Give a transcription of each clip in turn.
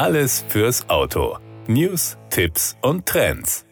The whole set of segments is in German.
Alles fürs Auto. News, Tipps und Trends.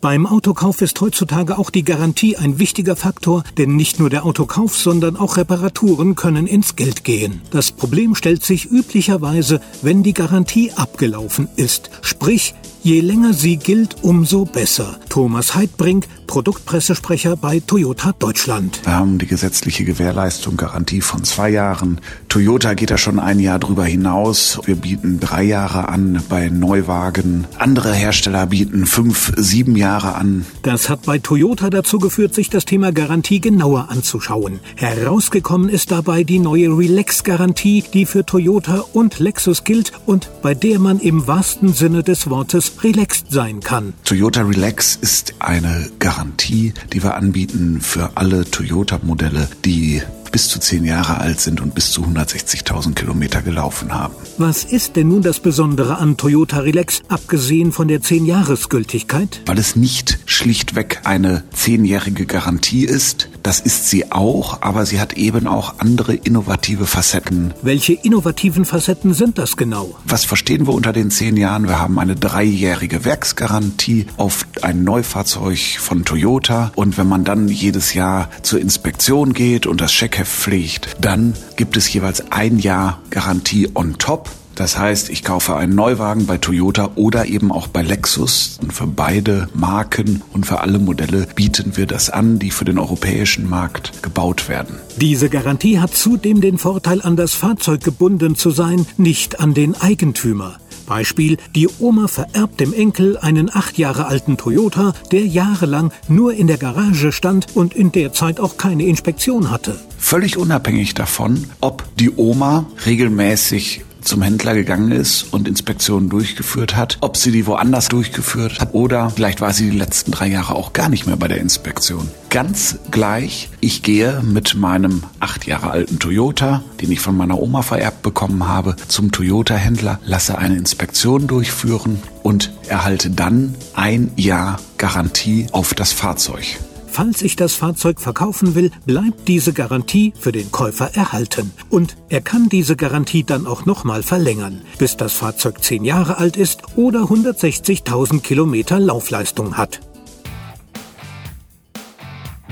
Beim Autokauf ist heutzutage auch die Garantie ein wichtiger Faktor, denn nicht nur der Autokauf, sondern auch Reparaturen können ins Geld gehen. Das Problem stellt sich üblicherweise, wenn die Garantie abgelaufen ist, sprich Je länger sie gilt, umso besser. Thomas Heidbrink, Produktpressesprecher bei Toyota Deutschland. Wir haben die gesetzliche Gewährleistung, Garantie von zwei Jahren. Toyota geht da schon ein Jahr drüber hinaus. Wir bieten drei Jahre an bei Neuwagen. Andere Hersteller bieten fünf, sieben Jahre an. Das hat bei Toyota dazu geführt, sich das Thema Garantie genauer anzuschauen. Herausgekommen ist dabei die neue Relax-Garantie, die für Toyota und Lexus gilt und bei der man im wahrsten Sinne des Wortes relaxed sein kann. Toyota Relax ist eine Garantie, die wir anbieten für alle Toyota-Modelle, die bis zu zehn Jahre alt sind und bis zu 160.000 Kilometer gelaufen haben. Was ist denn nun das Besondere an Toyota Relax, abgesehen von der 10-Jahres-Gültigkeit? Weil es nicht schlichtweg eine zehnjährige Garantie ist. Das ist sie auch, aber sie hat eben auch andere innovative Facetten. Welche innovativen Facetten sind das genau? Was verstehen wir unter den zehn Jahren? Wir haben eine dreijährige Werksgarantie auf ein Neufahrzeug von Toyota und wenn man dann jedes Jahr zur Inspektion geht und das Checkheft pflegt, dann gibt es jeweils ein Jahr Garantie on top. Das heißt, ich kaufe einen Neuwagen bei Toyota oder eben auch bei Lexus. Und für beide Marken und für alle Modelle bieten wir das an, die für den europäischen Markt gebaut werden. Diese Garantie hat zudem den Vorteil, an das Fahrzeug gebunden zu sein, nicht an den Eigentümer. Beispiel, die Oma vererbt dem Enkel einen acht Jahre alten Toyota, der jahrelang nur in der Garage stand und in der Zeit auch keine Inspektion hatte. Völlig unabhängig davon, ob die Oma regelmäßig zum Händler gegangen ist und Inspektionen durchgeführt hat, ob sie die woanders durchgeführt hat oder vielleicht war sie die letzten drei Jahre auch gar nicht mehr bei der Inspektion. Ganz gleich, ich gehe mit meinem acht Jahre alten Toyota, den ich von meiner Oma vererbt bekommen habe, zum Toyota-Händler, lasse eine Inspektion durchführen und erhalte dann ein Jahr Garantie auf das Fahrzeug. Falls ich das Fahrzeug verkaufen will, bleibt diese Garantie für den Käufer erhalten. Und er kann diese Garantie dann auch nochmal verlängern, bis das Fahrzeug 10 Jahre alt ist oder 160.000 Kilometer Laufleistung hat.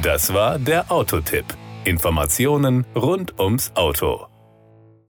Das war der Autotipp. Informationen rund ums Auto.